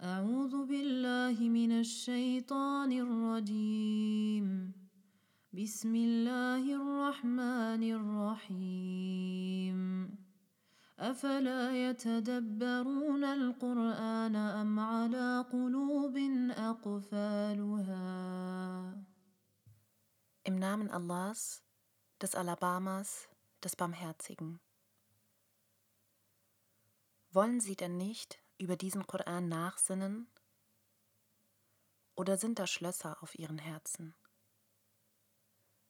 أعوذ بالله من الشيطان الرجيم. بسم الله الرحمن الرحيم. أفلا يتدبرون القرآن أم على قلوب أقفالها؟ Im Namen Allahs, des Alabamas, des Barmherzigen. Wollen Sie denn nicht über diesen Koran nachsinnen? Oder sind da Schlösser auf Ihren Herzen?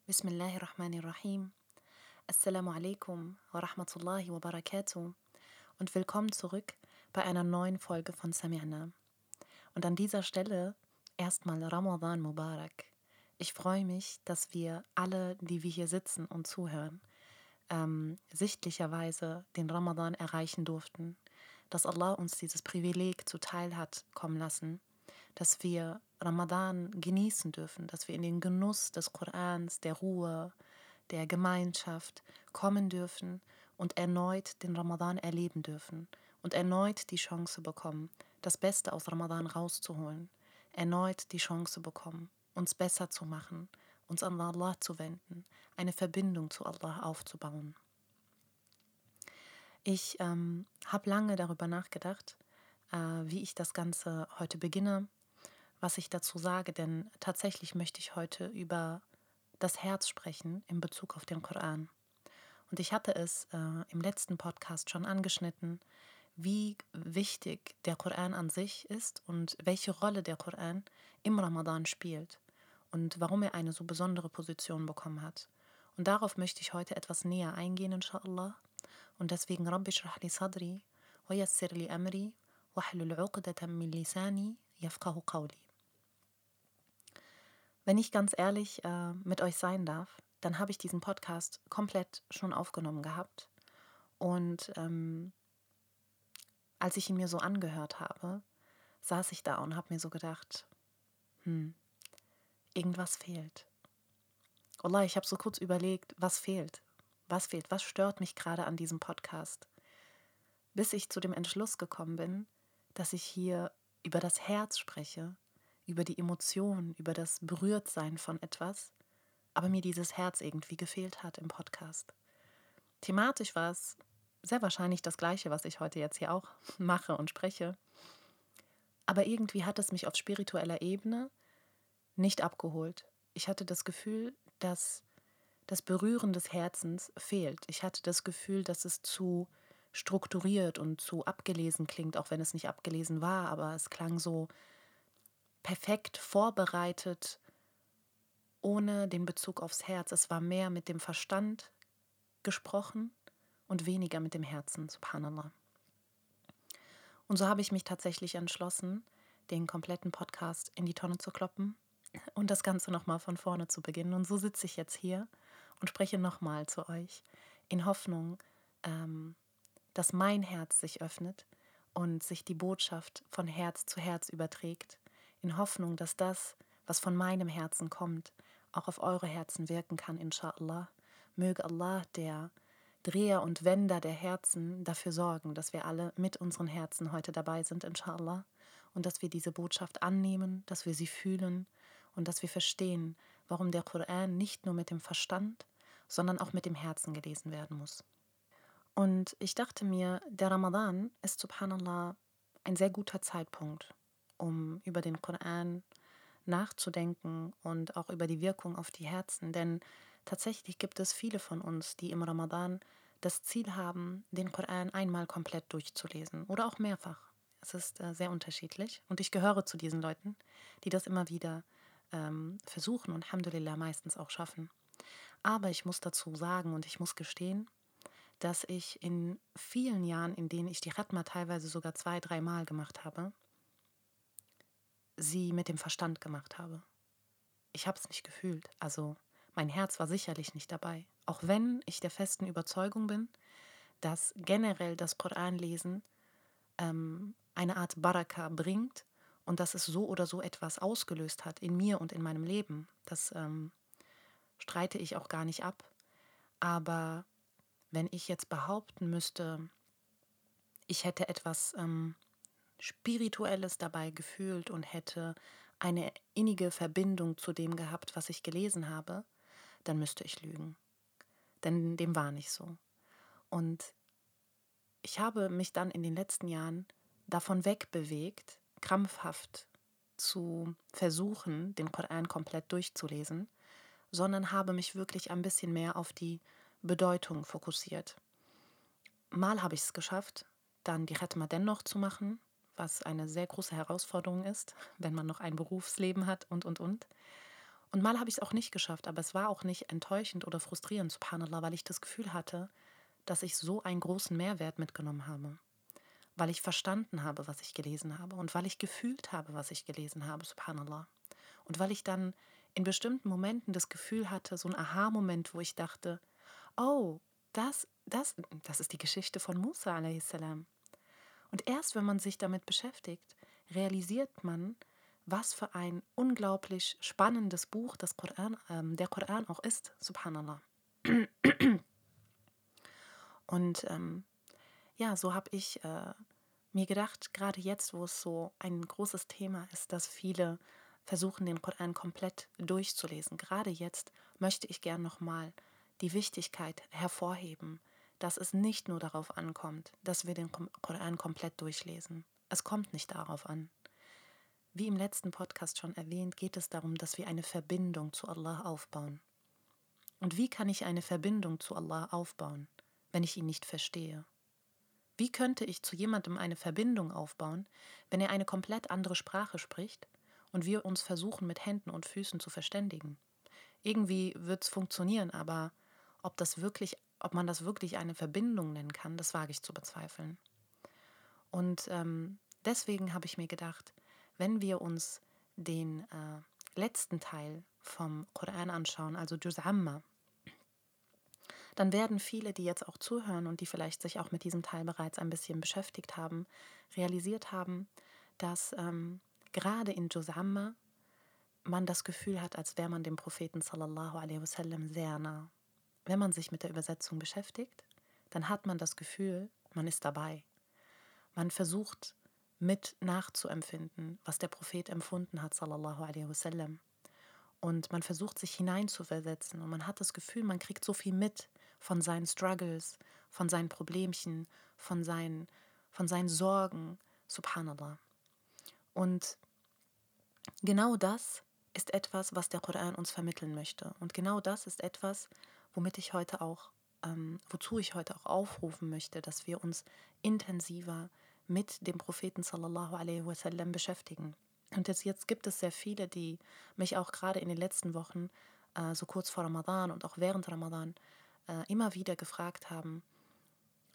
Bismillahirrahmanirrahim. Assalamu alaikum wa rahmatullahi wa barakatuh und willkommen zurück bei einer neuen Folge von Sami'na. Und an dieser Stelle erstmal Ramadan Mubarak. Ich freue mich, dass wir alle, die wir hier sitzen und zuhören, ähm, sichtlicherweise den Ramadan erreichen durften, dass Allah uns dieses Privileg zuteil hat kommen lassen, dass wir Ramadan genießen dürfen, dass wir in den Genuss des Korans, der Ruhe, der Gemeinschaft kommen dürfen und erneut den Ramadan erleben dürfen und erneut die Chance bekommen, das Beste aus Ramadan rauszuholen, erneut die Chance bekommen, uns besser zu machen, uns an Allah zu wenden, eine Verbindung zu Allah aufzubauen. Ich ähm, habe lange darüber nachgedacht, äh, wie ich das Ganze heute beginne, was ich dazu sage, denn tatsächlich möchte ich heute über das Herz sprechen in Bezug auf den Koran. Und ich hatte es äh, im letzten Podcast schon angeschnitten, wie wichtig der Koran an sich ist und welche Rolle der Koran im Ramadan spielt und warum er eine so besondere Position bekommen hat. Und darauf möchte ich heute etwas näher eingehen, inshallah. Und deswegen Rabbi li sadri wa li amri wahlul uqdatan min lisani yafqahu qawli. Wenn ich ganz ehrlich äh, mit euch sein darf, dann habe ich diesen Podcast komplett schon aufgenommen gehabt. Und ähm, als ich ihn mir so angehört habe, saß ich da und habe mir so gedacht, hm, irgendwas fehlt. Allah, ich habe so kurz überlegt, was fehlt? Was fehlt? Was stört mich gerade an diesem Podcast? Bis ich zu dem Entschluss gekommen bin, dass ich hier über das Herz spreche, über die Emotionen, über das Berührtsein von etwas, aber mir dieses Herz irgendwie gefehlt hat im Podcast. Thematisch war es sehr wahrscheinlich das gleiche, was ich heute jetzt hier auch mache und spreche. Aber irgendwie hat es mich auf spiritueller Ebene nicht abgeholt. Ich hatte das Gefühl, dass das Berühren des Herzens fehlt. Ich hatte das Gefühl, dass es zu strukturiert und zu abgelesen klingt, auch wenn es nicht abgelesen war, aber es klang so perfekt vorbereitet, ohne den Bezug aufs Herz. Es war mehr mit dem Verstand gesprochen und weniger mit dem Herzen, subhanallah. Und so habe ich mich tatsächlich entschlossen, den kompletten Podcast in die Tonne zu kloppen und das Ganze nochmal von vorne zu beginnen. Und so sitze ich jetzt hier und spreche nochmal zu euch in Hoffnung, ähm, dass mein Herz sich öffnet und sich die Botschaft von Herz zu Herz überträgt, in Hoffnung, dass das, was von meinem Herzen kommt, auch auf eure Herzen wirken kann, inshallah. Möge Allah, der Dreher und Wender der Herzen, dafür sorgen, dass wir alle mit unseren Herzen heute dabei sind, inshallah, und dass wir diese Botschaft annehmen, dass wir sie fühlen und dass wir verstehen, warum der Koran nicht nur mit dem Verstand, sondern auch mit dem Herzen gelesen werden muss. Und ich dachte mir, der Ramadan ist subhanallah ein sehr guter Zeitpunkt, um über den Koran nachzudenken und auch über die Wirkung auf die Herzen. Denn tatsächlich gibt es viele von uns, die im Ramadan das Ziel haben, den Koran einmal komplett durchzulesen oder auch mehrfach. Es ist äh, sehr unterschiedlich und ich gehöre zu diesen Leuten, die das immer wieder ähm, versuchen und Alhamdulillah meistens auch schaffen. Aber ich muss dazu sagen und ich muss gestehen, dass ich in vielen Jahren, in denen ich die Khatma teilweise sogar zwei, dreimal gemacht habe, sie mit dem Verstand gemacht habe. Ich habe es nicht gefühlt. Also mein Herz war sicherlich nicht dabei. Auch wenn ich der festen Überzeugung bin, dass generell das Koranlesen ähm, eine Art Baraka bringt und dass es so oder so etwas ausgelöst hat in mir und in meinem Leben. Das ähm, streite ich auch gar nicht ab. Aber wenn ich jetzt behaupten müsste, ich hätte etwas ähm, Spirituelles dabei gefühlt und hätte eine innige Verbindung zu dem gehabt, was ich gelesen habe, dann müsste ich lügen. Denn dem war nicht so. Und ich habe mich dann in den letzten Jahren davon wegbewegt, krampfhaft zu versuchen, den Koran komplett durchzulesen, sondern habe mich wirklich ein bisschen mehr auf die Bedeutung fokussiert. Mal habe ich es geschafft, dann die Khatma dennoch zu machen, was eine sehr große Herausforderung ist, wenn man noch ein Berufsleben hat und, und, und. Und mal habe ich es auch nicht geschafft, aber es war auch nicht enttäuschend oder frustrierend, subhanallah, weil ich das Gefühl hatte, dass ich so einen großen Mehrwert mitgenommen habe. Weil ich verstanden habe, was ich gelesen habe und weil ich gefühlt habe, was ich gelesen habe, subhanallah. Und weil ich dann in bestimmten Momenten das Gefühl hatte, so ein Aha-Moment, wo ich dachte, oh, das, das, das ist die Geschichte von Musa a.s. Und erst wenn man sich damit beschäftigt, realisiert man, was für ein unglaublich spannendes Buch das Koran, äh, der Koran auch ist, subhanallah. Und ähm, ja, so habe ich äh, mir gedacht, gerade jetzt, wo es so ein großes Thema ist, dass viele versuchen, den Koran komplett durchzulesen, gerade jetzt möchte ich gern nochmal die Wichtigkeit hervorheben, dass es nicht nur darauf ankommt, dass wir den Koran komplett durchlesen. Es kommt nicht darauf an. Wie im letzten Podcast schon erwähnt, geht es darum, dass wir eine Verbindung zu Allah aufbauen. Und wie kann ich eine Verbindung zu Allah aufbauen, wenn ich ihn nicht verstehe? Wie könnte ich zu jemandem eine Verbindung aufbauen, wenn er eine komplett andere Sprache spricht und wir uns versuchen, mit Händen und Füßen zu verständigen? Irgendwie wird es funktionieren, aber ob das wirklich, ob man das wirklich eine Verbindung nennen kann, das wage ich zu bezweifeln. Und ähm, deswegen habe ich mir gedacht, wenn wir uns den äh, letzten Teil vom Koran anschauen, also Juz Amma, dann werden viele, die jetzt auch zuhören und die vielleicht sich auch mit diesem Teil bereits ein bisschen beschäftigt haben, realisiert haben, dass ähm, gerade in Juz Amma man das Gefühl hat, als wäre man dem Propheten sallallahu alaihi wasallam sehr nah. Wenn man sich mit der Übersetzung beschäftigt, dann hat man das Gefühl, man ist dabei. Man versucht mit nachzuempfinden, was der Prophet empfunden hat, sallallahu alaihi wasallam. Und man versucht sich hineinzuversetzen und man hat das Gefühl, man kriegt so viel mit von seinen Struggles, von seinen Problemchen, von seinen, von seinen Sorgen, subhanallah. Und genau das ist etwas, was der Koran uns vermitteln möchte. Und genau das ist etwas, womit ich heute auch, ähm, wozu ich heute auch aufrufen möchte, dass wir uns intensiver mit dem Propheten sallallahu alaihi wasallam beschäftigen. Und jetzt, jetzt gibt es sehr viele, die mich auch gerade in den letzten Wochen, äh, so kurz vor Ramadan und auch während Ramadan, äh, immer wieder gefragt haben,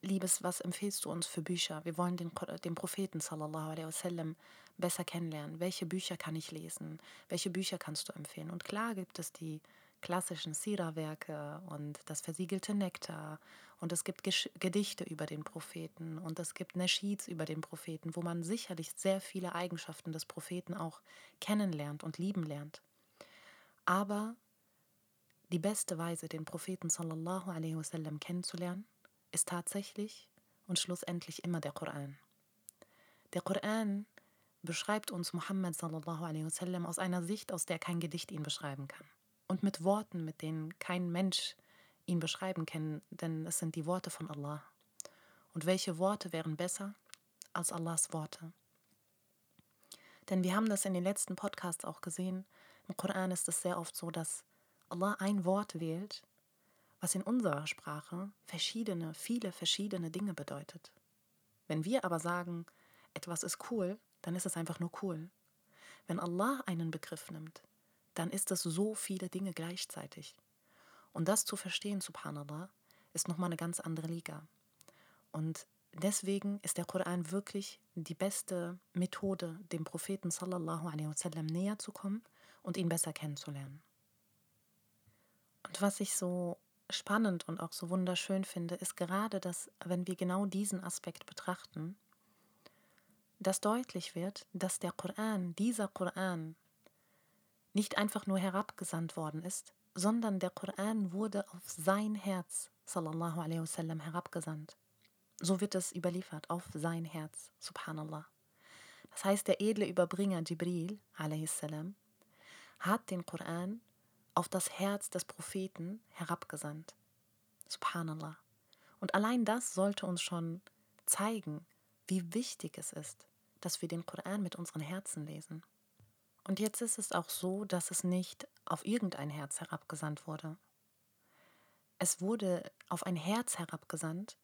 Liebes, was empfiehlst du uns für Bücher? Wir wollen den, den Propheten sallallahu alaihi wasallam besser kennenlernen. Welche Bücher kann ich lesen? Welche Bücher kannst du empfehlen? Und klar gibt es die klassischen Sira-Werke und das versiegelte Nektar und es gibt Gesch Gedichte über den Propheten und es gibt Nashids über den Propheten, wo man sicherlich sehr viele Eigenschaften des Propheten auch kennenlernt und lieben lernt. Aber die beste Weise, den Propheten sallallahu alaihi wasallam kennenzulernen, ist tatsächlich und schlussendlich immer der Koran. Der Koran beschreibt uns Muhammad wasallam aus einer Sicht, aus der kein Gedicht ihn beschreiben kann und mit Worten, mit denen kein Mensch ihn beschreiben kann, denn es sind die Worte von Allah. Und welche Worte wären besser als Allahs Worte? Denn wir haben das in den letzten Podcasts auch gesehen. Im Koran ist es sehr oft so, dass Allah ein Wort wählt, was in unserer Sprache verschiedene, viele verschiedene Dinge bedeutet. Wenn wir aber sagen, etwas ist cool, dann ist es einfach nur cool. Wenn Allah einen Begriff nimmt, dann ist es so viele Dinge gleichzeitig. Und das zu verstehen, subhanallah, ist nochmal eine ganz andere Liga. Und deswegen ist der Koran wirklich die beste Methode, dem Propheten sallallahu alaihi wasallam näher zu kommen und ihn besser kennenzulernen. Und was ich so spannend und auch so wunderschön finde, ist gerade, dass, wenn wir genau diesen Aspekt betrachten, dass deutlich wird, dass der Koran, dieser Koran, nicht einfach nur herabgesandt worden ist, sondern der Koran wurde auf sein Herz, sallallahu alaihi wasallam, herabgesandt. So wird es überliefert, auf sein Herz, subhanallah. Das heißt, der edle Überbringer Jibril a.s. hat den Koran auf das Herz des Propheten herabgesandt. Subhanallah. Und allein das sollte uns schon zeigen, wie wichtig es ist, dass wir den Koran mit unseren Herzen lesen. Und jetzt ist es auch so, dass es nicht auf irgendein Herz herabgesandt wurde. Es wurde auf ein Herz herabgesandt,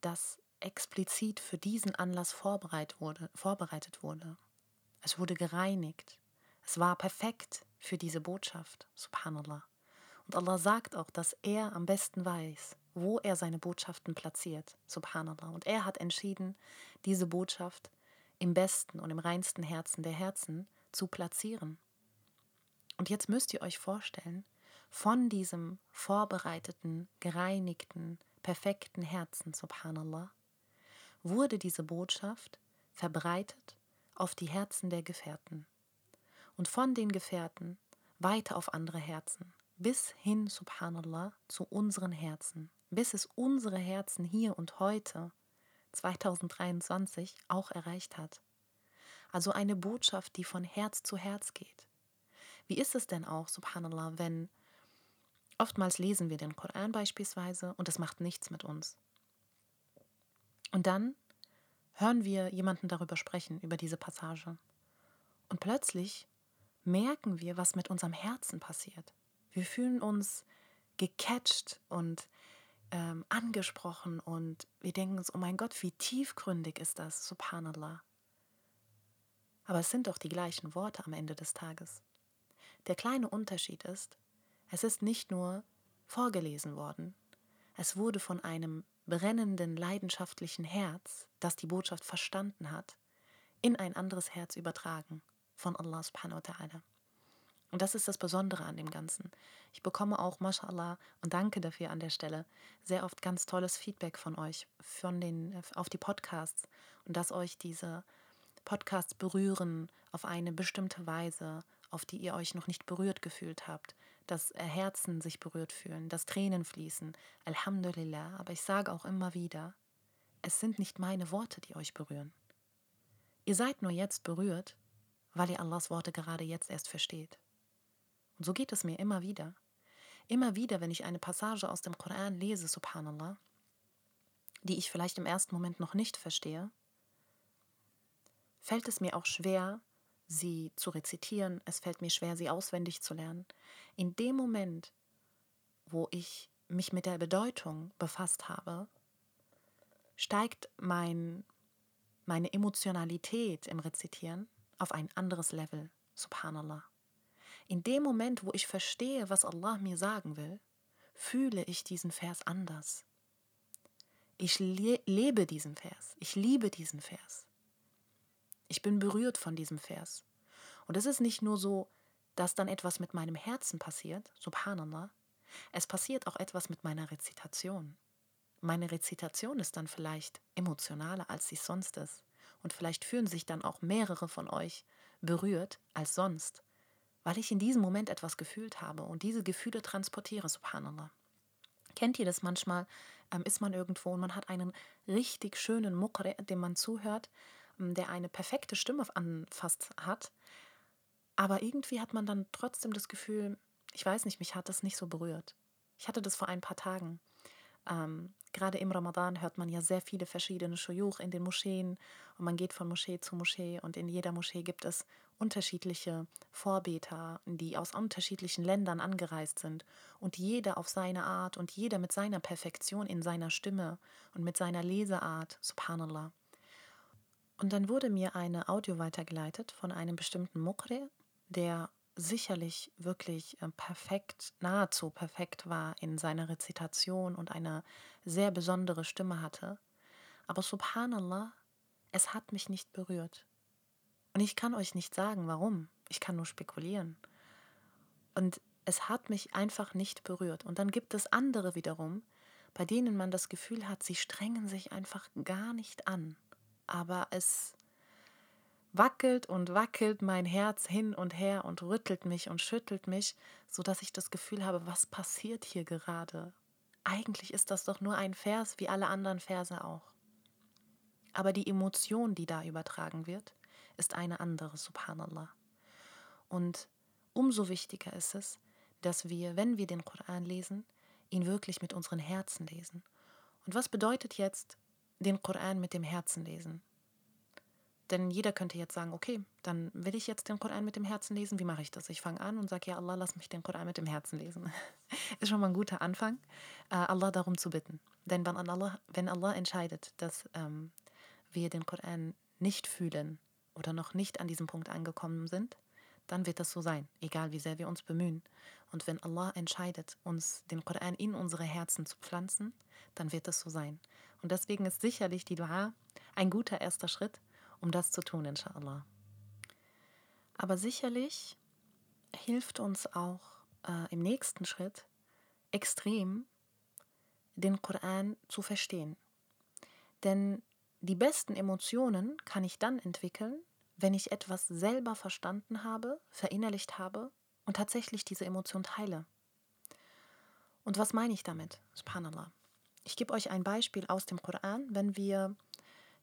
das explizit für diesen Anlass vorbereitet wurde, vorbereitet wurde. Es wurde gereinigt. Es war perfekt für diese Botschaft. Subhanallah. Und Allah sagt auch, dass er am besten weiß, wo er seine Botschaften platziert. Subhanallah. Und er hat entschieden, diese Botschaft im besten und im reinsten Herzen der Herzen zu platzieren. Und jetzt müsst ihr euch vorstellen, von diesem vorbereiteten, gereinigten, perfekten Herzen, subhanallah, wurde diese Botschaft verbreitet auf die Herzen der Gefährten und von den Gefährten weiter auf andere Herzen, bis hin, subhanallah, zu unseren Herzen, bis es unsere Herzen hier und heute, 2023, auch erreicht hat. Also eine Botschaft, die von Herz zu Herz geht. Wie ist es denn auch, subhanallah, wenn oftmals lesen wir den Koran beispielsweise und es macht nichts mit uns. Und dann hören wir jemanden darüber sprechen, über diese Passage. Und plötzlich merken wir, was mit unserem Herzen passiert. Wir fühlen uns gecatcht und ähm, angesprochen und wir denken uns, oh mein Gott, wie tiefgründig ist das, subhanallah. Aber es sind doch die gleichen Worte am Ende des Tages. Der kleine Unterschied ist, es ist nicht nur vorgelesen worden, es wurde von einem brennenden, leidenschaftlichen Herz, das die Botschaft verstanden hat, in ein anderes Herz übertragen von Allah subhanahu wa ta'ala. Und das ist das Besondere an dem Ganzen. Ich bekomme auch, mashallah, und danke dafür an der Stelle, sehr oft ganz tolles Feedback von euch von den, auf die Podcasts und dass euch diese Podcasts berühren auf eine bestimmte Weise, auf die ihr euch noch nicht berührt gefühlt habt, dass Herzen sich berührt fühlen, dass Tränen fließen. Alhamdulillah. Aber ich sage auch immer wieder, es sind nicht meine Worte, die euch berühren. Ihr seid nur jetzt berührt, weil ihr Allahs Worte gerade jetzt erst versteht. Und so geht es mir immer wieder. Immer wieder, wenn ich eine Passage aus dem Koran lese, subhanallah, die ich vielleicht im ersten Moment noch nicht verstehe, fällt es mir auch schwer, sie zu rezitieren, es fällt mir schwer, sie auswendig zu lernen. In dem Moment, wo ich mich mit der Bedeutung befasst habe, steigt mein, meine Emotionalität im Rezitieren auf ein anderes Level. Subhanallah. In dem Moment, wo ich verstehe, was Allah mir sagen will, fühle ich diesen Vers anders. Ich le lebe diesen Vers. Ich liebe diesen Vers. Ich bin berührt von diesem Vers. Und es ist nicht nur so, dass dann etwas mit meinem Herzen passiert, subhanallah, es passiert auch etwas mit meiner Rezitation. Meine Rezitation ist dann vielleicht emotionaler, als sie sonst ist. Und vielleicht fühlen sich dann auch mehrere von euch berührt als sonst, weil ich in diesem Moment etwas gefühlt habe und diese Gefühle transportiere, subhanallah. Kennt ihr das manchmal? Ähm, ist man irgendwo und man hat einen richtig schönen Mukre, dem man zuhört der eine perfekte Stimme anfasst hat. Aber irgendwie hat man dann trotzdem das Gefühl, ich weiß nicht, mich hat das nicht so berührt. Ich hatte das vor ein paar Tagen. Ähm, gerade im Ramadan hört man ja sehr viele verschiedene Shuyuch in den Moscheen und man geht von Moschee zu Moschee und in jeder Moschee gibt es unterschiedliche Vorbeter, die aus unterschiedlichen Ländern angereist sind und jeder auf seine Art und jeder mit seiner Perfektion in seiner Stimme und mit seiner Leseart, subhanallah. Und dann wurde mir eine Audio weitergeleitet von einem bestimmten Mukre, der sicherlich wirklich äh, perfekt, nahezu perfekt war in seiner Rezitation und eine sehr besondere Stimme hatte. Aber subhanallah, es hat mich nicht berührt. Und ich kann euch nicht sagen, warum. Ich kann nur spekulieren. Und es hat mich einfach nicht berührt. Und dann gibt es andere wiederum, bei denen man das Gefühl hat, sie strengen sich einfach gar nicht an aber es wackelt und wackelt mein Herz hin und her und rüttelt mich und schüttelt mich, so dass ich das Gefühl habe, was passiert hier gerade? Eigentlich ist das doch nur ein Vers wie alle anderen Verse auch. Aber die Emotion, die da übertragen wird, ist eine andere, subhanallah. Und umso wichtiger ist es, dass wir, wenn wir den Koran lesen, ihn wirklich mit unseren Herzen lesen. Und was bedeutet jetzt den Koran mit dem Herzen lesen? Denn jeder könnte jetzt sagen, okay, dann will ich jetzt den Koran mit dem Herzen lesen. Wie mache ich das? Ich fange an und sage, ja Allah, lass mich den Koran mit dem Herzen lesen. Ist schon mal ein guter Anfang, äh, Allah darum zu bitten. Denn wenn Allah, wenn Allah entscheidet, dass ähm, wir den Koran nicht fühlen oder noch nicht an diesem Punkt angekommen sind, dann wird das so sein, egal wie sehr wir uns bemühen. Und wenn Allah entscheidet, uns den Koran in unsere Herzen zu pflanzen, dann wird das so sein. Und deswegen ist sicherlich die Dua ein guter erster Schritt, um das zu tun, inshallah. Aber sicherlich hilft uns auch äh, im nächsten Schritt extrem, den Koran zu verstehen. Denn die besten Emotionen kann ich dann entwickeln, wenn ich etwas selber verstanden habe, verinnerlicht habe und tatsächlich diese Emotion teile. Und was meine ich damit? Subhanallah. Ich gebe euch ein Beispiel aus dem Koran, wenn wir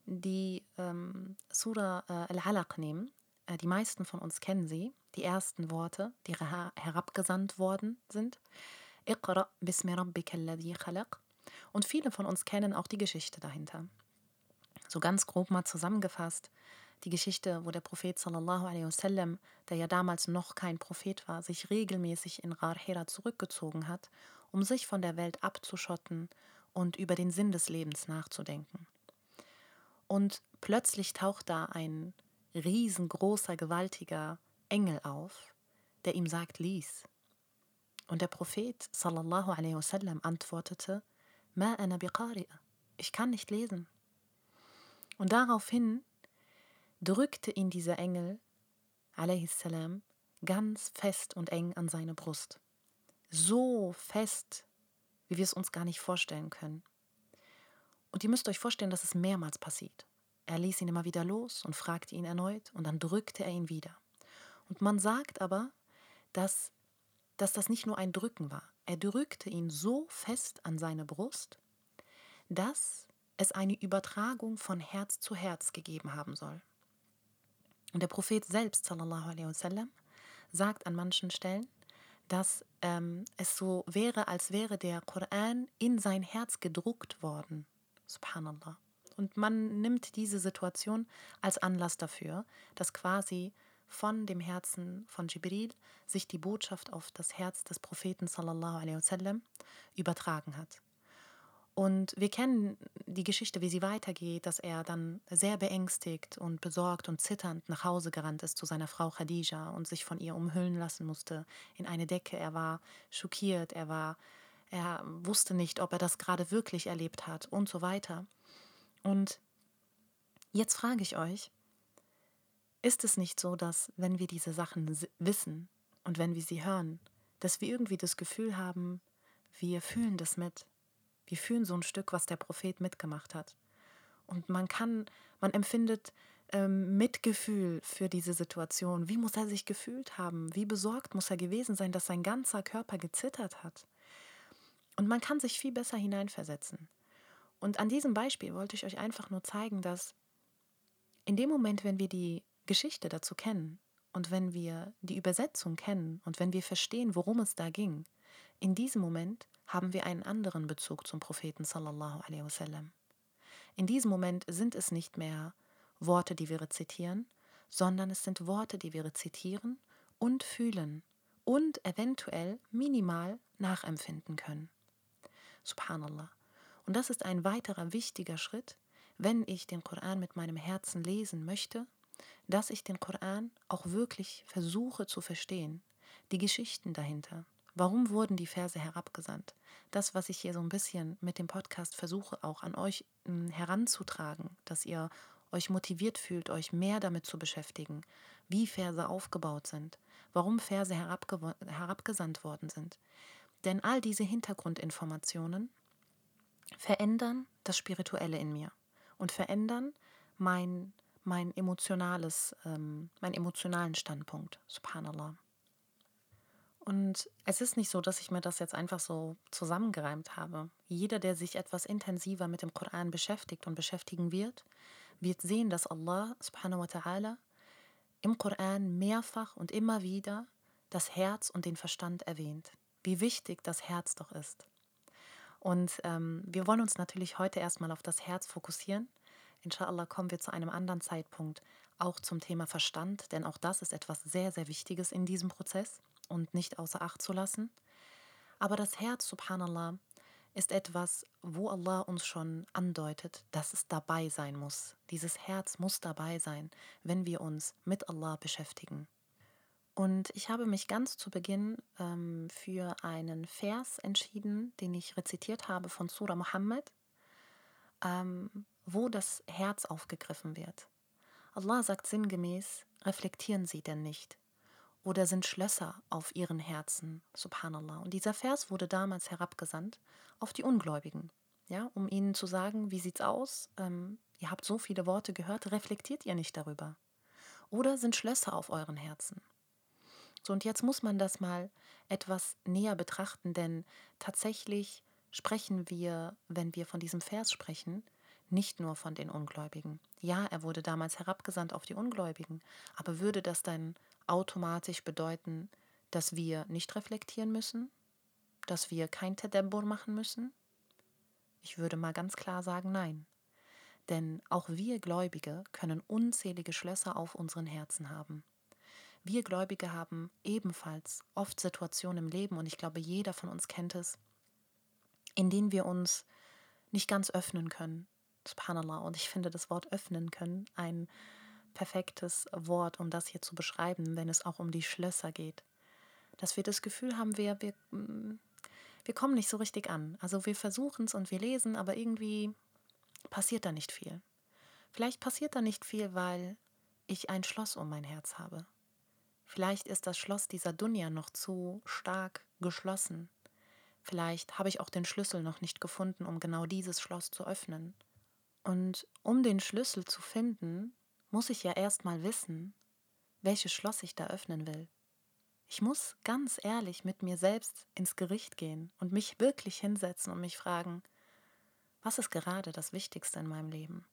die ähm, Surah äh, Al-Alaq nehmen. Äh, die meisten von uns kennen sie, die ersten Worte, die her herabgesandt worden sind. Iqra bismi rabbika alladhi khalaq. Und viele von uns kennen auch die Geschichte dahinter. So ganz grob mal zusammengefasst, die Geschichte, wo der Prophet sallallahu alaihi wasallam, der ja damals noch kein Prophet war, sich regelmäßig in Rar Hira zurückgezogen hat, um sich von der Welt abzuschotten und über den Sinn des Lebens nachzudenken. Und plötzlich taucht da ein riesengroßer, gewaltiger Engel auf, der ihm sagt, lies. Und der Prophet sallallahu wasallam antwortete, Ma ana biqari'a. Ich kann nicht lesen. Und daraufhin drückte ihn dieser Engel, salam, ganz fest und eng an seine Brust. So fest, wie wir es uns gar nicht vorstellen können. Und ihr müsst euch vorstellen, dass es mehrmals passiert. Er ließ ihn immer wieder los und fragte ihn erneut und dann drückte er ihn wieder. Und man sagt aber, dass, dass das nicht nur ein Drücken war. Er drückte ihn so fest an seine Brust, dass es eine Übertragung von Herz zu Herz gegeben haben soll. Und der Prophet selbst, sallallahu alaihi wasallam, sagt an manchen Stellen, dass ähm, es so wäre, als wäre der Koran in sein Herz gedruckt worden. Subhanallah. Und man nimmt diese Situation als Anlass dafür, dass quasi von dem Herzen von Jibril sich die Botschaft auf das Herz des Propheten sallallahu alaihi wasallam übertragen hat. Und wir kennen die Geschichte, wie sie weitergeht, dass er dann sehr beängstigt und besorgt und zitternd nach Hause gerannt ist zu seiner Frau Khadija und sich von ihr umhüllen lassen musste in eine Decke. Er war schockiert, er war, er wusste nicht, ob er das gerade wirklich erlebt hat und so weiter. Und jetzt frage ich euch, ist es nicht so, dass wenn wir diese Sachen wissen und wenn wir sie hören, dass wir irgendwie das Gefühl haben, wir fühlen das mit, wir fühlen so ein Stück, was der Prophet mitgemacht hat. Und man kann, man empfindet ähm, Mitgefühl für diese Situation. Wie muss er sich gefühlt haben? Wie besorgt muss er gewesen sein, dass sein ganzer Körper gezittert hat? Und man kann sich viel besser hineinversetzen. Und an diesem Beispiel wollte ich euch einfach nur zeigen, dass in dem Moment, wenn wir die Geschichte dazu kennen und wenn wir die Übersetzung kennen und wenn wir verstehen, worum es da ging, in diesem Moment haben wir einen anderen Bezug zum Propheten sallallahu alaihi wasallam. In diesem Moment sind es nicht mehr Worte, die wir rezitieren, sondern es sind Worte, die wir rezitieren und fühlen und eventuell minimal nachempfinden können. Subhanallah. Und das ist ein weiterer wichtiger Schritt, wenn ich den Koran mit meinem Herzen lesen möchte, dass ich den Koran auch wirklich versuche zu verstehen, die Geschichten dahinter, Warum wurden die Verse herabgesandt? Das, was ich hier so ein bisschen mit dem Podcast versuche, auch an euch hm, heranzutragen, dass ihr euch motiviert fühlt, euch mehr damit zu beschäftigen, wie Verse aufgebaut sind, warum Verse herabgesandt worden sind. Denn all diese Hintergrundinformationen verändern das Spirituelle in mir und verändern mein, mein emotionales, ähm, meinen emotionalen Standpunkt. Subhanallah. Und es ist nicht so, dass ich mir das jetzt einfach so zusammengereimt habe. Jeder, der sich etwas intensiver mit dem Koran beschäftigt und beschäftigen wird, wird sehen, dass Allah subhanahu wa ta'ala im Koran mehrfach und immer wieder das Herz und den Verstand erwähnt. Wie wichtig das Herz doch ist. Und ähm, wir wollen uns natürlich heute erstmal auf das Herz fokussieren. Inshallah kommen wir zu einem anderen Zeitpunkt auch zum Thema Verstand, denn auch das ist etwas sehr, sehr Wichtiges in diesem Prozess und nicht außer Acht zu lassen. Aber das Herz, subhanallah, ist etwas, wo Allah uns schon andeutet, dass es dabei sein muss. Dieses Herz muss dabei sein, wenn wir uns mit Allah beschäftigen. Und ich habe mich ganz zu Beginn ähm, für einen Vers entschieden, den ich rezitiert habe von Surah Muhammad, ähm, wo das Herz aufgegriffen wird. Allah sagt sinngemäß, reflektieren Sie denn nicht? Oder sind Schlösser auf ihren Herzen, subhanallah. Und dieser Vers wurde damals herabgesandt auf die Ungläubigen, ja, um ihnen zu sagen, wie sieht's aus? Ähm, ihr habt so viele Worte gehört, reflektiert ihr nicht darüber? Oder sind Schlösser auf euren Herzen? So, und jetzt muss man das mal etwas näher betrachten, denn tatsächlich sprechen wir, wenn wir von diesem Vers sprechen, nicht nur von den Ungläubigen. Ja, er wurde damals herabgesandt auf die Ungläubigen, aber würde das dann automatisch bedeuten, dass wir nicht reflektieren müssen? Dass wir kein Tadabbur machen müssen? Ich würde mal ganz klar sagen, nein. Denn auch wir Gläubige können unzählige Schlösser auf unseren Herzen haben. Wir Gläubige haben ebenfalls oft Situationen im Leben, und ich glaube, jeder von uns kennt es, in denen wir uns nicht ganz öffnen können. Subhanallah. Und ich finde das Wort öffnen können ein perfektes Wort, um das hier zu beschreiben, wenn es auch um die Schlösser geht. Dass wir das Gefühl haben, wir, wir, mm, wir kommen nicht so richtig an. Also wir versuchen es und wir lesen, aber irgendwie passiert da nicht viel. Vielleicht passiert da nicht viel, weil ich ein Schloss um mein Herz habe. Vielleicht ist das Schloss dieser Dunja noch zu stark geschlossen. Vielleicht habe ich auch den Schlüssel noch nicht gefunden, um genau dieses Schloss zu öffnen. Und um den Schlüssel zu finden, muss ich ja erstmal wissen, welches Schloss ich da öffnen will. Ich muss ganz ehrlich mit mir selbst ins Gericht gehen und mich wirklich hinsetzen und mich fragen, was ist gerade das Wichtigste in meinem Leben?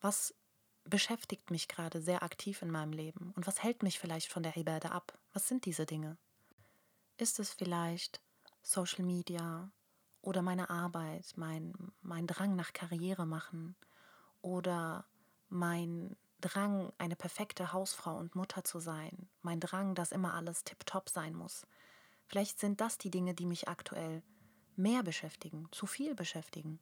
Was beschäftigt mich gerade sehr aktiv in meinem Leben und was hält mich vielleicht von der Ibadah ab? Was sind diese Dinge? Ist es vielleicht Social Media oder meine Arbeit, mein, mein Drang nach Karriere machen oder mein Drang, eine perfekte Hausfrau und Mutter zu sein, mein Drang, dass immer alles tiptop sein muss. Vielleicht sind das die Dinge, die mich aktuell mehr beschäftigen, zu viel beschäftigen.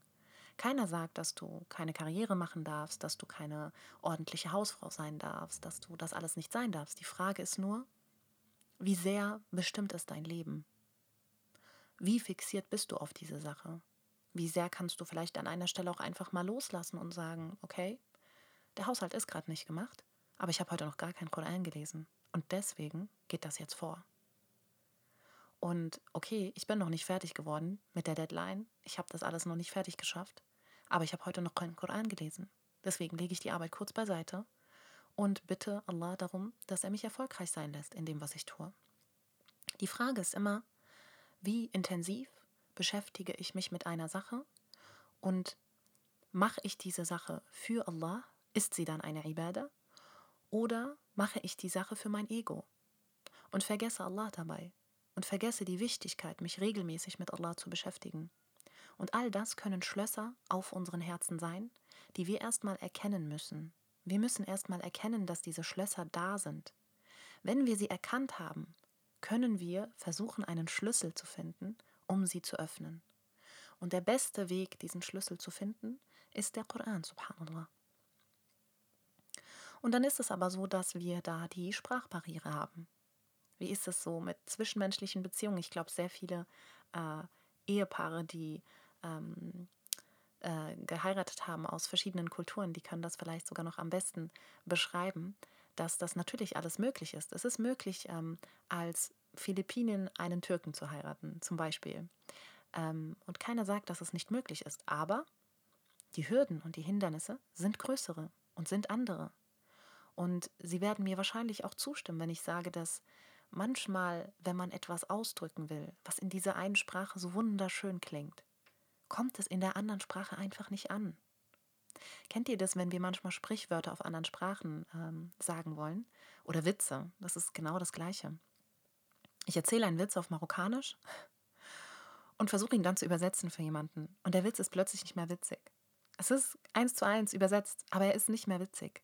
Keiner sagt, dass du keine Karriere machen darfst, dass du keine ordentliche Hausfrau sein darfst, dass du das alles nicht sein darfst. Die Frage ist nur, wie sehr bestimmt es dein Leben? Wie fixiert bist du auf diese Sache? Wie sehr kannst du vielleicht an einer Stelle auch einfach mal loslassen und sagen, okay, der Haushalt ist gerade nicht gemacht, aber ich habe heute noch gar keinen Koran gelesen. Und deswegen geht das jetzt vor. Und okay, ich bin noch nicht fertig geworden mit der Deadline. Ich habe das alles noch nicht fertig geschafft. Aber ich habe heute noch keinen Koran gelesen. Deswegen lege ich die Arbeit kurz beiseite und bitte Allah darum, dass er mich erfolgreich sein lässt in dem, was ich tue. Die Frage ist immer, wie intensiv beschäftige ich mich mit einer Sache und mache ich diese Sache für Allah ist sie dann eine Ibadah? Oder mache ich die Sache für mein Ego und vergesse Allah dabei und vergesse die Wichtigkeit, mich regelmäßig mit Allah zu beschäftigen? Und all das können Schlösser auf unseren Herzen sein, die wir erstmal erkennen müssen. Wir müssen erstmal erkennen, dass diese Schlösser da sind. Wenn wir sie erkannt haben, können wir versuchen, einen Schlüssel zu finden, um sie zu öffnen. Und der beste Weg, diesen Schlüssel zu finden, ist der Koran, subhanallah. Und dann ist es aber so, dass wir da die Sprachbarriere haben. Wie ist es so mit zwischenmenschlichen Beziehungen? Ich glaube, sehr viele äh, Ehepaare, die ähm, äh, geheiratet haben aus verschiedenen Kulturen, die können das vielleicht sogar noch am besten beschreiben, dass das natürlich alles möglich ist. Es ist möglich, ähm, als Philippinen einen Türken zu heiraten, zum Beispiel. Ähm, und keiner sagt, dass es nicht möglich ist. Aber die Hürden und die Hindernisse sind größere und sind andere. Und Sie werden mir wahrscheinlich auch zustimmen, wenn ich sage, dass manchmal, wenn man etwas ausdrücken will, was in dieser einen Sprache so wunderschön klingt, kommt es in der anderen Sprache einfach nicht an. Kennt ihr das, wenn wir manchmal Sprichwörter auf anderen Sprachen ähm, sagen wollen? Oder Witze? Das ist genau das Gleiche. Ich erzähle einen Witz auf Marokkanisch und versuche ihn dann zu übersetzen für jemanden. Und der Witz ist plötzlich nicht mehr witzig. Es ist eins zu eins übersetzt, aber er ist nicht mehr witzig.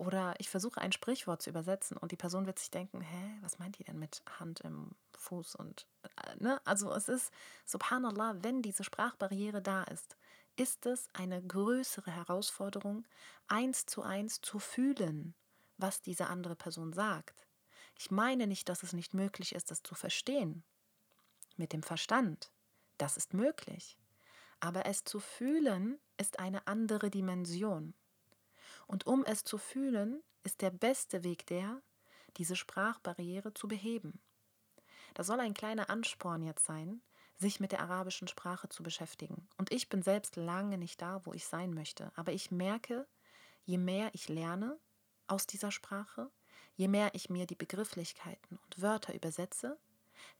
Oder ich versuche ein Sprichwort zu übersetzen und die Person wird sich denken, hä, was meint die denn mit Hand im Fuß und äh, ne? Also es ist subhanallah, wenn diese Sprachbarriere da ist, ist es eine größere Herausforderung, eins zu eins zu fühlen, was diese andere Person sagt. Ich meine nicht, dass es nicht möglich ist, das zu verstehen. Mit dem Verstand. Das ist möglich. Aber es zu fühlen ist eine andere Dimension. Und um es zu fühlen, ist der beste Weg der, diese Sprachbarriere zu beheben. Das soll ein kleiner Ansporn jetzt sein, sich mit der arabischen Sprache zu beschäftigen. Und ich bin selbst lange nicht da, wo ich sein möchte. Aber ich merke, je mehr ich lerne aus dieser Sprache, je mehr ich mir die Begrifflichkeiten und Wörter übersetze,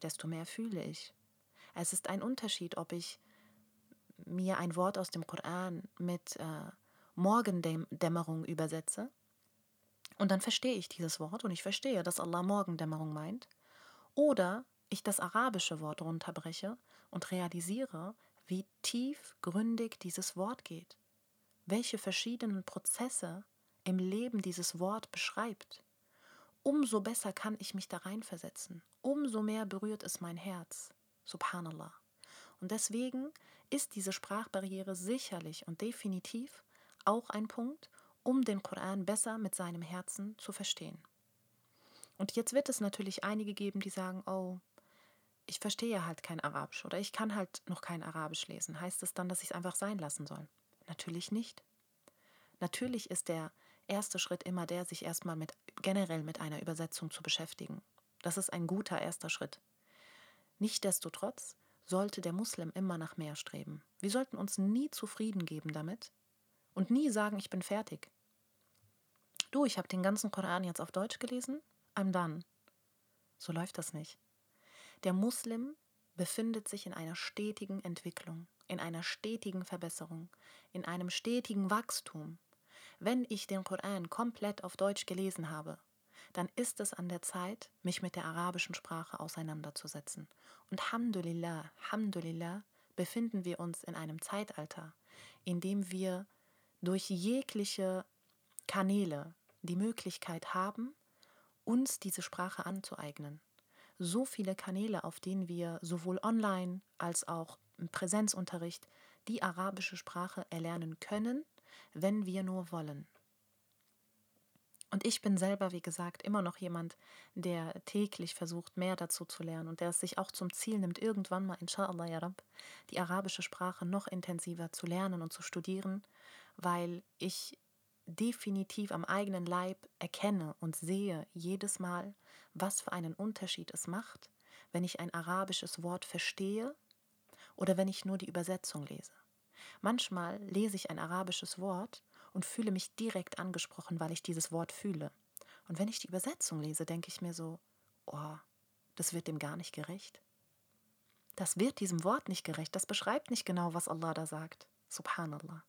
desto mehr fühle ich. Es ist ein Unterschied, ob ich mir ein Wort aus dem Koran mit äh, Morgendämmerung übersetze und dann verstehe ich dieses Wort und ich verstehe, dass Allah Morgendämmerung meint, oder ich das arabische Wort runterbreche und realisiere, wie tiefgründig dieses Wort geht, welche verschiedenen Prozesse im Leben dieses Wort beschreibt. Umso besser kann ich mich da reinversetzen, umso mehr berührt es mein Herz. Subhanallah. Und deswegen ist diese Sprachbarriere sicherlich und definitiv auch ein Punkt, um den Koran besser mit seinem Herzen zu verstehen. Und jetzt wird es natürlich einige geben, die sagen, oh, ich verstehe halt kein Arabisch oder ich kann halt noch kein Arabisch lesen. Heißt es dann, dass ich es einfach sein lassen soll? Natürlich nicht. Natürlich ist der erste Schritt immer der, sich erstmal mit generell mit einer Übersetzung zu beschäftigen. Das ist ein guter erster Schritt. Nichtsdestotrotz sollte der Muslim immer nach mehr streben. Wir sollten uns nie zufrieden geben damit und nie sagen, ich bin fertig. Du, ich habe den ganzen Koran jetzt auf Deutsch gelesen, I'm done. So läuft das nicht. Der Muslim befindet sich in einer stetigen Entwicklung, in einer stetigen Verbesserung, in einem stetigen Wachstum. Wenn ich den Koran komplett auf Deutsch gelesen habe, dann ist es an der Zeit, mich mit der arabischen Sprache auseinanderzusetzen. Und Hamdulillah, Hamdulillah, befinden wir uns in einem Zeitalter, in dem wir durch jegliche Kanäle die Möglichkeit haben, uns diese Sprache anzueignen. So viele Kanäle, auf denen wir sowohl online als auch im Präsenzunterricht die arabische Sprache erlernen können, wenn wir nur wollen. Und ich bin selber, wie gesagt, immer noch jemand, der täglich versucht, mehr dazu zu lernen und der es sich auch zum Ziel nimmt, irgendwann mal, inshallah, ya Rab, die arabische Sprache noch intensiver zu lernen und zu studieren, weil ich definitiv am eigenen Leib erkenne und sehe jedes Mal, was für einen Unterschied es macht, wenn ich ein arabisches Wort verstehe oder wenn ich nur die Übersetzung lese. Manchmal lese ich ein arabisches Wort und fühle mich direkt angesprochen, weil ich dieses Wort fühle. Und wenn ich die Übersetzung lese, denke ich mir so, oh, das wird dem gar nicht gerecht. Das wird diesem Wort nicht gerecht. Das beschreibt nicht genau, was Allah da sagt. Subhanallah.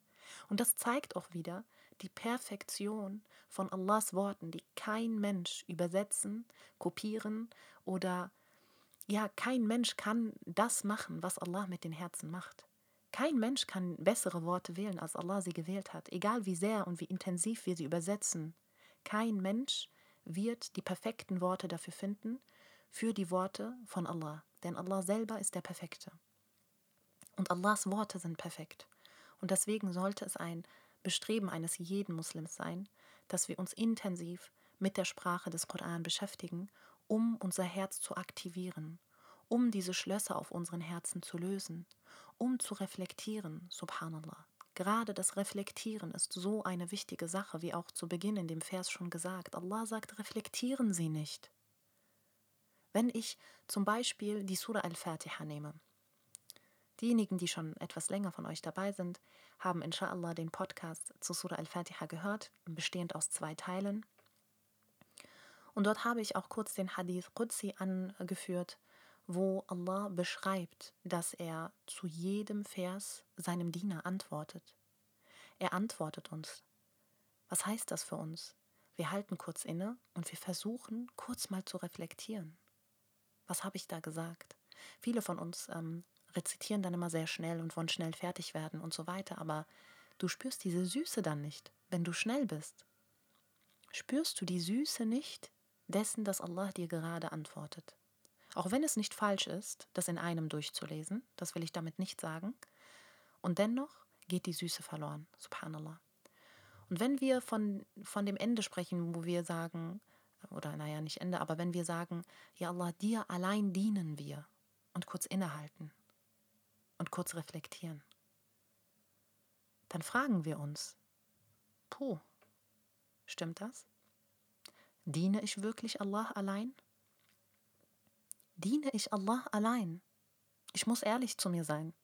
Und das zeigt auch wieder die Perfektion von Allahs Worten, die kein Mensch übersetzen, kopieren oder ja, kein Mensch kann das machen, was Allah mit den Herzen macht. Kein Mensch kann bessere Worte wählen, als Allah sie gewählt hat, egal wie sehr und wie intensiv wir sie übersetzen. Kein Mensch wird die perfekten Worte dafür finden, für die Worte von Allah, denn Allah selber ist der Perfekte. Und Allahs Worte sind perfekt. Und deswegen sollte es ein Bestreben eines jeden Muslims sein, dass wir uns intensiv mit der Sprache des Koran beschäftigen, um unser Herz zu aktivieren, um diese Schlösser auf unseren Herzen zu lösen, um zu reflektieren, subhanallah. Gerade das Reflektieren ist so eine wichtige Sache, wie auch zu Beginn in dem Vers schon gesagt. Allah sagt, reflektieren Sie nicht. Wenn ich zum Beispiel die Surah Al-Fatiha nehme, diejenigen, die schon etwas länger von euch dabei sind, haben inshallah den Podcast zu Surah Al-Fatiha gehört, bestehend aus zwei Teilen. Und dort habe ich auch kurz den Hadith Qudsi angeführt, wo Allah beschreibt, dass er zu jedem Vers seinem Diener antwortet. Er antwortet uns. Was heißt das für uns? Wir halten kurz inne und wir versuchen kurz mal zu reflektieren. Was habe ich da gesagt? Viele von uns ähm, rezitieren dann immer sehr schnell und wollen schnell fertig werden und so weiter, aber du spürst diese Süße dann nicht, wenn du schnell bist. Spürst du die Süße nicht dessen, dass Allah dir gerade antwortet? Auch wenn es nicht falsch ist, das in einem durchzulesen, das will ich damit nicht sagen, und dennoch geht die Süße verloren, subhanallah. Und wenn wir von, von dem Ende sprechen, wo wir sagen, oder naja, nicht Ende, aber wenn wir sagen, ja Allah, dir allein dienen wir und kurz innehalten und kurz reflektieren, dann fragen wir uns, puh, stimmt das? Diene ich wirklich Allah allein? Diene ich Allah allein? Ich muss ehrlich zu mir sein.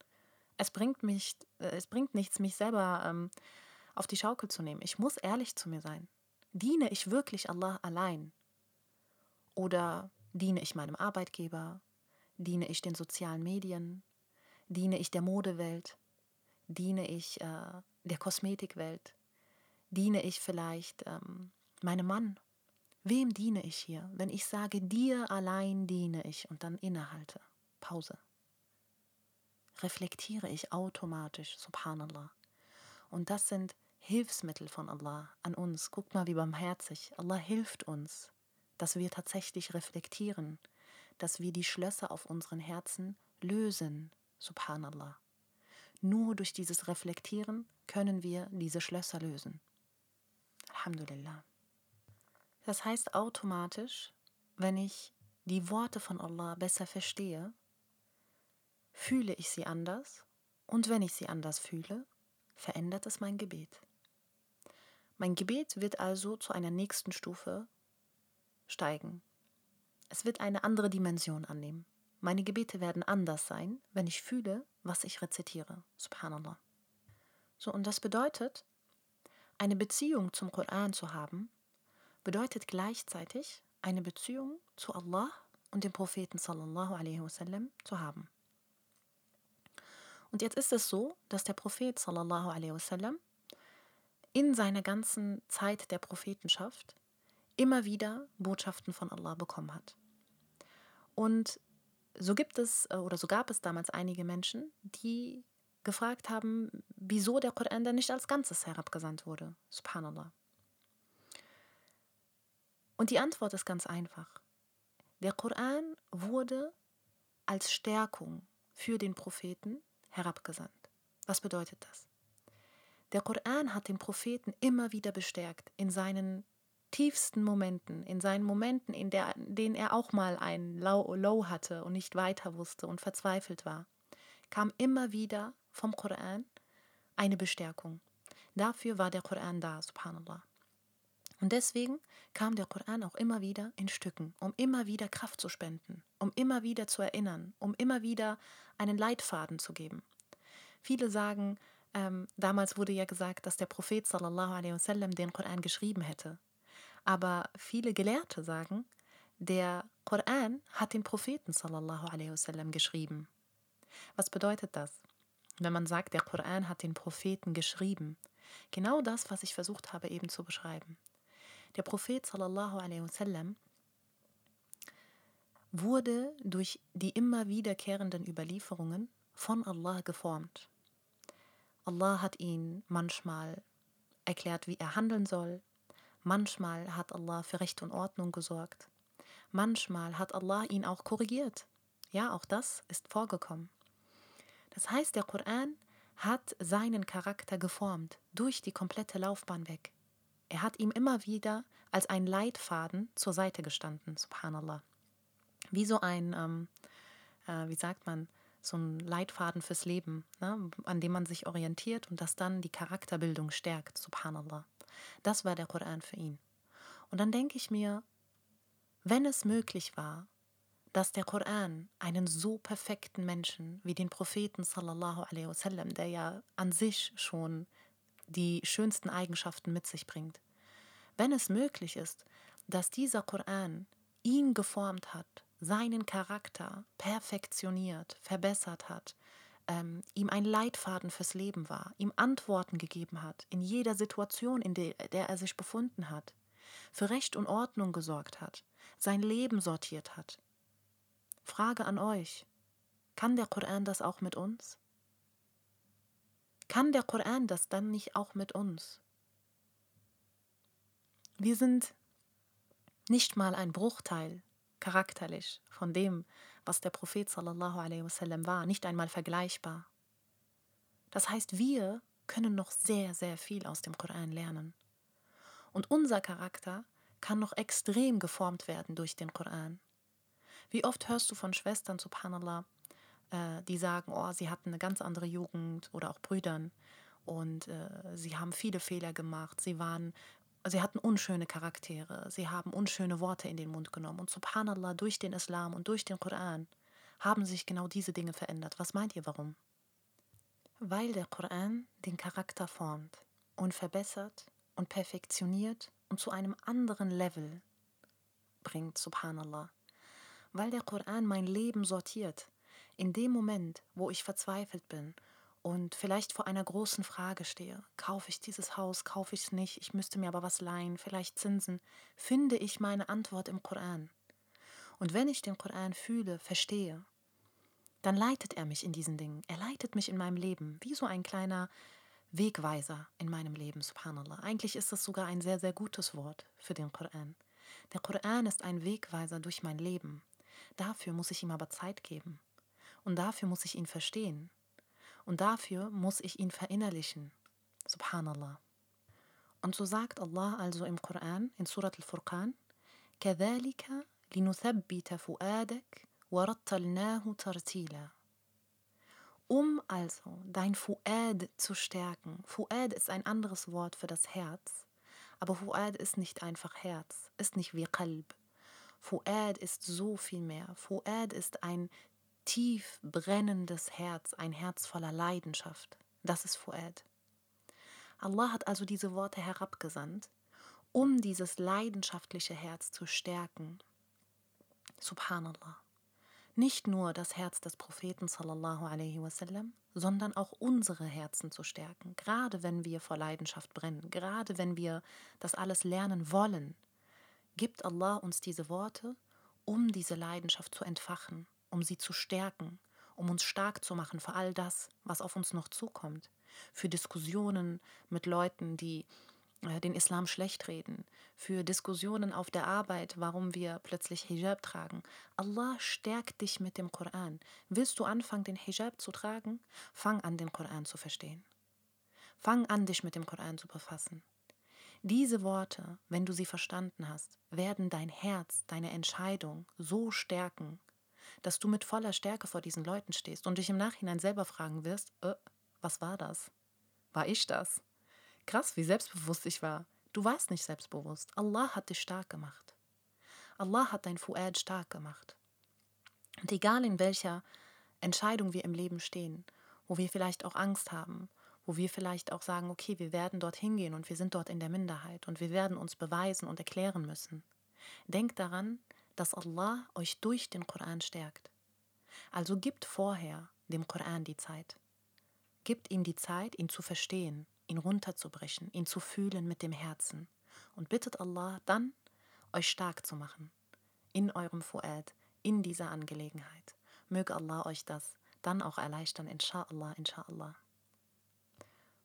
Es bringt, mich, äh, es bringt nichts, mich selber ähm, auf die Schaukel zu nehmen. Ich muss ehrlich zu mir sein. Diene ich wirklich Allah allein? Oder diene ich meinem Arbeitgeber? Diene ich den sozialen Medien? Diene ich der Modewelt? Diene ich äh, der Kosmetikwelt? Diene ich vielleicht ähm, meinem Mann? Wem diene ich hier, wenn ich sage, dir allein diene ich und dann innehalte? Pause. Reflektiere ich automatisch, subhanallah. Und das sind Hilfsmittel von Allah an uns. Guck mal, wie barmherzig. Allah hilft uns, dass wir tatsächlich reflektieren, dass wir die Schlösser auf unseren Herzen lösen. Subhanallah. Nur durch dieses Reflektieren können wir diese Schlösser lösen. Alhamdulillah. Das heißt automatisch, wenn ich die Worte von Allah besser verstehe, fühle ich sie anders und wenn ich sie anders fühle, verändert es mein Gebet. Mein Gebet wird also zu einer nächsten Stufe steigen. Es wird eine andere Dimension annehmen. Meine Gebete werden anders sein, wenn ich fühle, was ich rezitiere. Subhanallah. So, und das bedeutet, eine Beziehung zum Koran zu haben, bedeutet gleichzeitig eine Beziehung zu Allah und dem Propheten sallallahu alaihi wasallam zu haben. Und jetzt ist es so, dass der Prophet sallallahu alaihi wasallam in seiner ganzen Zeit der Prophetenschaft immer wieder Botschaften von Allah bekommen hat. Und so gibt es äh, oder so gab es damals einige Menschen, die gefragt haben, wieso der Koran denn nicht als Ganzes herabgesandt wurde. Subhanallah. Und die Antwort ist ganz einfach. Der Koran wurde als Stärkung für den Propheten herabgesandt. Was bedeutet das? Der Koran hat den Propheten immer wieder bestärkt in seinen tiefsten Momenten, in seinen Momenten, in, der, in denen er auch mal ein Low, Low hatte und nicht weiter wusste und verzweifelt war, kam immer wieder vom Koran eine Bestärkung. Dafür war der Koran da, subhanallah. Und deswegen kam der Koran auch immer wieder in Stücken, um immer wieder Kraft zu spenden, um immer wieder zu erinnern, um immer wieder einen Leitfaden zu geben. Viele sagen, ähm, damals wurde ja gesagt, dass der Prophet sallallahu alaihi wasallam den Koran geschrieben hätte. Aber viele Gelehrte sagen, der Koran hat den Propheten sallallahu alaihi wasallam geschrieben. Was bedeutet das? Wenn man sagt, der Koran hat den Propheten geschrieben. Genau das, was ich versucht habe eben zu beschreiben. Der Prophet sallallahu alaihi wasallam wurde durch die immer wiederkehrenden Überlieferungen von Allah geformt. Allah hat ihn manchmal erklärt, wie er handeln soll. Manchmal hat Allah für Recht und Ordnung gesorgt. Manchmal hat Allah ihn auch korrigiert. Ja, auch das ist vorgekommen. Das heißt, der Koran hat seinen Charakter geformt durch die komplette Laufbahn weg. Er hat ihm immer wieder als ein Leitfaden zur Seite gestanden, subhanallah. Wie so ein, ähm, äh, wie sagt man, so ein Leitfaden fürs Leben, ne, an dem man sich orientiert und das dann die Charakterbildung stärkt, subhanallah. Das war der Koran für ihn. Und dann denke ich mir, wenn es möglich war, dass der Koran einen so perfekten Menschen wie den Propheten sallallahu alaihi wasallam, der ja an sich schon die schönsten Eigenschaften mit sich bringt, wenn es möglich ist, dass dieser Koran ihn geformt hat seinen Charakter perfektioniert, verbessert hat, ähm, ihm ein Leitfaden fürs Leben war, ihm Antworten gegeben hat in jeder Situation, in der, der er sich befunden hat, für Recht und Ordnung gesorgt hat, sein Leben sortiert hat. Frage an euch, kann der Koran das auch mit uns? Kann der Koran das dann nicht auch mit uns? Wir sind nicht mal ein Bruchteil charakterlich von dem, was der Prophet sallallahu alaihi wasallam war, nicht einmal vergleichbar. Das heißt, wir können noch sehr, sehr viel aus dem Koran lernen. Und unser Charakter kann noch extrem geformt werden durch den Koran. Wie oft hörst du von Schwestern, subhanallah, äh, die sagen, oh, sie hatten eine ganz andere Jugend oder auch Brüdern und äh, sie haben viele Fehler gemacht, sie waren Sie hatten unschöne Charaktere, sie haben unschöne Worte in den Mund genommen. Und subhanallah, durch den Islam und durch den Koran haben sich genau diese Dinge verändert. Was meint ihr warum? Weil der Koran den Charakter formt und verbessert und perfektioniert und zu einem anderen Level bringt, subhanallah. Weil der Koran mein Leben sortiert. In dem Moment, wo ich verzweifelt bin und vielleicht vor einer großen Frage stehe, kaufe ich dieses Haus, kaufe ich es nicht, ich müsste mir aber was leihen, vielleicht Zinsen, finde ich meine Antwort im Koran. Und wenn ich den Koran fühle, verstehe, dann leitet er mich in diesen Dingen. Er leitet mich in meinem Leben, wie so ein kleiner Wegweiser in meinem Leben, subhanallah. Eigentlich ist das sogar ein sehr, sehr gutes Wort für den Koran. Der Koran ist ein Wegweiser durch mein Leben. Dafür muss ich ihm aber Zeit geben. Und dafür muss ich ihn verstehen. Und dafür muss ich ihn verinnerlichen. Subhanallah. Und so sagt Allah also im Koran, in Surat al-Furqan, كذلك لنثبت فؤادك ورتلناه ترتيلا. Um also dein Fuad zu stärken. Fuad ist ein anderes Wort für das Herz. Aber Fuad ist nicht einfach Herz, ist nicht wie Qalb. Fuad ist so viel mehr. Fuad ist ein tief brennendes Herz, ein Herz voller Leidenschaft. Das ist Fuad. Allah hat also diese Worte herabgesandt, um dieses leidenschaftliche Herz zu stärken. Subhanallah. Nicht nur das Herz des Propheten sallallahu alaihi wasallam, sondern auch unsere Herzen zu stärken, gerade wenn wir vor Leidenschaft brennen, gerade wenn wir das alles lernen wollen, gibt Allah uns diese Worte, um diese Leidenschaft zu entfachen, um sie zu stärken, um uns stark zu machen für all das, was auf uns noch zukommt, für Diskussionen mit Leuten, die äh, den Islam schlecht reden, für Diskussionen auf der Arbeit, warum wir plötzlich Hijab tragen. Allah stärkt dich mit dem Koran. Willst du anfangen, den Hijab zu tragen? Fang an, den Koran zu verstehen. Fang an, dich mit dem Koran zu befassen. Diese Worte, wenn du sie verstanden hast, werden dein Herz, deine Entscheidung so stärken, dass du mit voller Stärke vor diesen Leuten stehst und dich im Nachhinein selber fragen wirst, äh, was war das? War ich das? Krass, wie selbstbewusst ich war. Du warst nicht selbstbewusst. Allah hat dich stark gemacht. Allah hat dein Fuad stark gemacht. Und egal in welcher Entscheidung wir im Leben stehen, wo wir vielleicht auch Angst haben, wo wir vielleicht auch sagen, okay, wir werden dorthin gehen und wir sind dort in der Minderheit und wir werden uns beweisen und erklären müssen. Denkt daran, dass Allah euch durch den Koran stärkt. Also gibt vorher dem Koran die Zeit. Gibt ihm die Zeit, ihn zu verstehen, ihn runterzubrechen, ihn zu fühlen mit dem Herzen. Und bittet Allah dann, euch stark zu machen. In eurem Fuad, in dieser Angelegenheit. Möge Allah euch das dann auch erleichtern, inshallah, inshallah.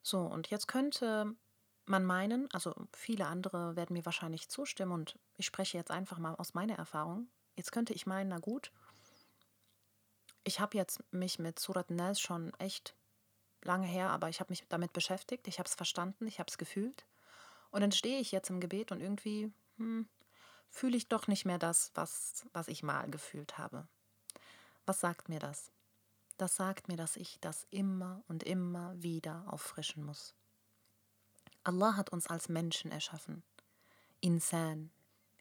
So, und jetzt könnte man meinen, also viele andere werden mir wahrscheinlich zustimmen und ich spreche jetzt einfach mal aus meiner Erfahrung. Jetzt könnte ich meinen, na gut, ich habe jetzt mich mit Surat Nas schon echt lange her, aber ich habe mich damit beschäftigt, ich habe es verstanden, ich habe es gefühlt. Und dann stehe ich jetzt im Gebet und irgendwie hm, fühle ich doch nicht mehr das, was, was ich mal gefühlt habe. Was sagt mir das? Das sagt mir, dass ich das immer und immer wieder auffrischen muss. Allah hat uns als Menschen erschaffen. Insan.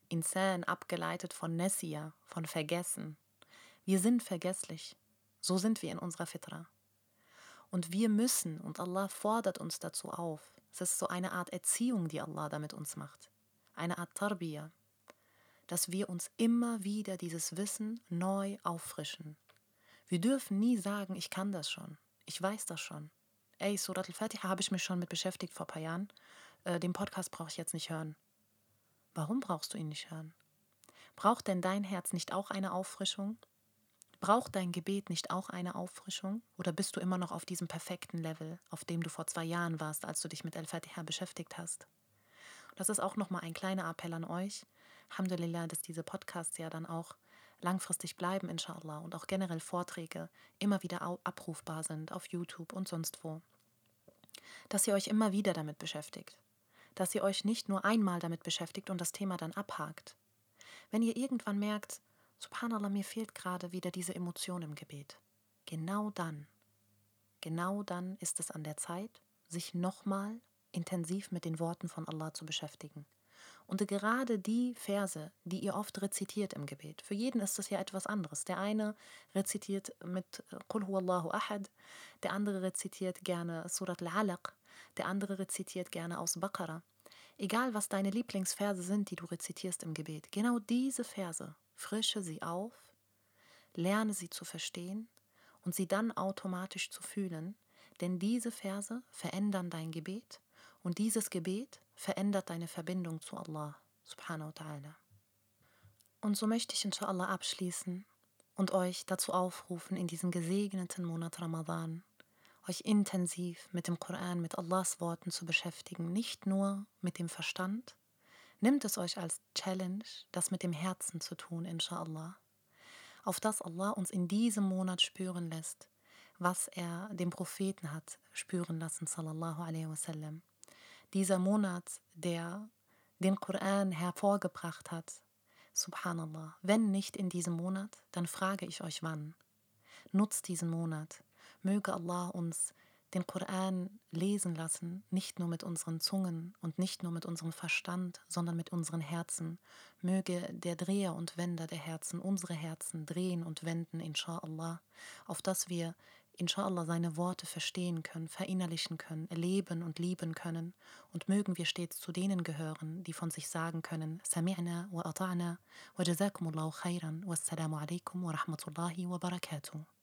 Insan abgeleitet von Nessia, von Vergessen. Wir sind vergesslich. So sind wir in unserer Fitra. Und wir müssen, und Allah fordert uns dazu auf, es ist so eine Art Erziehung, die Allah damit uns macht, eine Art Tarbiyah, dass wir uns immer wieder dieses Wissen neu auffrischen. Wir dürfen nie sagen, ich kann das schon. Ich weiß das schon. Ey, Surat al-Fatiha habe ich mich schon mit beschäftigt vor ein paar Jahren. Äh, den Podcast brauche ich jetzt nicht hören. Warum brauchst du ihn nicht hören? Braucht denn dein Herz nicht auch eine Auffrischung? Braucht dein Gebet nicht auch eine Auffrischung? Oder bist du immer noch auf diesem perfekten Level, auf dem du vor zwei Jahren warst, als du dich mit Al-Fatiha beschäftigt hast? Das ist auch nochmal ein kleiner Appell an euch. Alhamdulillah, dass diese Podcasts ja dann auch langfristig bleiben, inshallah, und auch generell Vorträge immer wieder abrufbar sind auf YouTube und sonst wo. Dass ihr euch immer wieder damit beschäftigt. Dass ihr euch nicht nur einmal damit beschäftigt und das Thema dann abhakt. Wenn ihr irgendwann merkt, Subhanallah, mir fehlt gerade wieder diese Emotion im Gebet. Genau dann, genau dann ist es an der Zeit, sich nochmal intensiv mit den Worten von Allah zu beschäftigen. Und gerade die Verse, die ihr oft rezitiert im Gebet, für jeden ist das ja etwas anderes. Der eine rezitiert mit Qul huwallahu ahad, der andere rezitiert gerne Surat al-Alaq, der andere rezitiert gerne aus Baqarah. Egal, was deine Lieblingsverse sind, die du rezitierst im Gebet, genau diese Verse frische sie auf, lerne sie zu verstehen und sie dann automatisch zu fühlen, denn diese Verse verändern dein Gebet und dieses Gebet verändert deine Verbindung zu Allah subhanahu wa ta'ala. Und so möchte ich inshallah abschließen und euch dazu aufrufen, in diesem gesegneten Monat Ramadan euch intensiv mit dem Koran, mit Allahs Worten zu beschäftigen, nicht nur mit dem Verstand, Nimmt es euch als Challenge, das mit dem Herzen zu tun, inshallah. Auf das Allah uns in diesem Monat spüren lässt, was er dem Propheten hat spüren lassen, sallallahu alaihi wasallam. Dieser Monat, der den Koran hervorgebracht hat, subhanallah. Wenn nicht in diesem Monat, dann frage ich euch wann. Nutzt diesen Monat. Möge Allah uns den Koran lesen lassen, nicht nur mit unseren Zungen und nicht nur mit unserem Verstand, sondern mit unseren Herzen. Möge der Dreher und Wender der Herzen unsere Herzen drehen und wenden, inshallah, auf dass wir inshallah seine Worte verstehen können, verinnerlichen können, erleben und lieben können und mögen wir stets zu denen gehören, die von sich sagen können, Sami'na wa ata'na wa jazakumullahu khairan wa assalamu alaikum wa rahmatullahi wa barakatuh.